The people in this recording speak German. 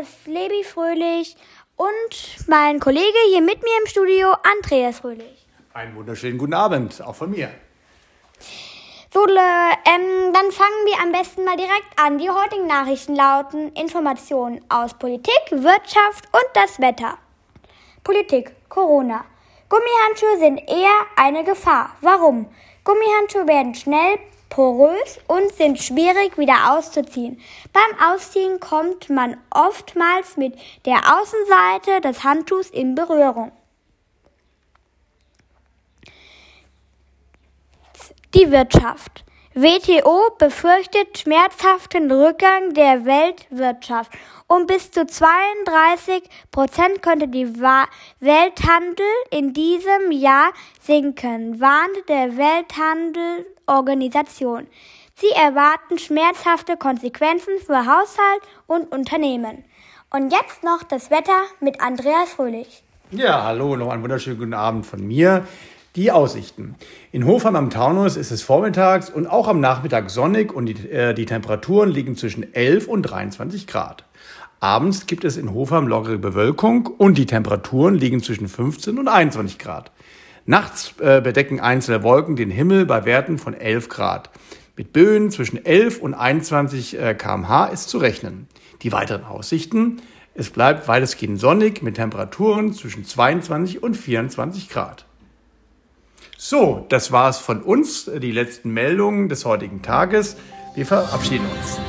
ist Lebi Fröhlich und mein Kollege hier mit mir im Studio, Andreas Fröhlich. Einen wunderschönen guten Abend, auch von mir. So, ähm, dann fangen wir am besten mal direkt an. Die heutigen Nachrichten lauten Informationen aus Politik, Wirtschaft und das Wetter. Politik, Corona. Gummihandschuhe sind eher eine Gefahr. Warum? Gummihandschuhe werden schnell porös und sind schwierig wieder auszuziehen. Beim Ausziehen kommt man oftmals mit der Außenseite des Handtuchs in Berührung. Die Wirtschaft. WTO befürchtet schmerzhaften Rückgang der Weltwirtschaft. Um bis zu 32 Prozent könnte der Welthandel in diesem Jahr sinken, warnt der Welthandelorganisation. Sie erwarten schmerzhafte Konsequenzen für Haushalt und Unternehmen. Und jetzt noch das Wetter mit Andreas Fröhlich. Ja, hallo, noch einen wunderschönen guten Abend von mir. Die Aussichten. In Hofheim am Taunus ist es vormittags und auch am Nachmittag sonnig und die, äh, die Temperaturen liegen zwischen 11 und 23 Grad. Abends gibt es in Hofheim lockere Bewölkung und die Temperaturen liegen zwischen 15 und 21 Grad. Nachts äh, bedecken einzelne Wolken den Himmel bei Werten von 11 Grad. Mit Böen zwischen 11 und 21 äh, kmh ist zu rechnen. Die weiteren Aussichten. Es bleibt weitestgehend sonnig mit Temperaturen zwischen 22 und 24 Grad. So, das war's von uns, die letzten Meldungen des heutigen Tages. Wir verabschieden uns.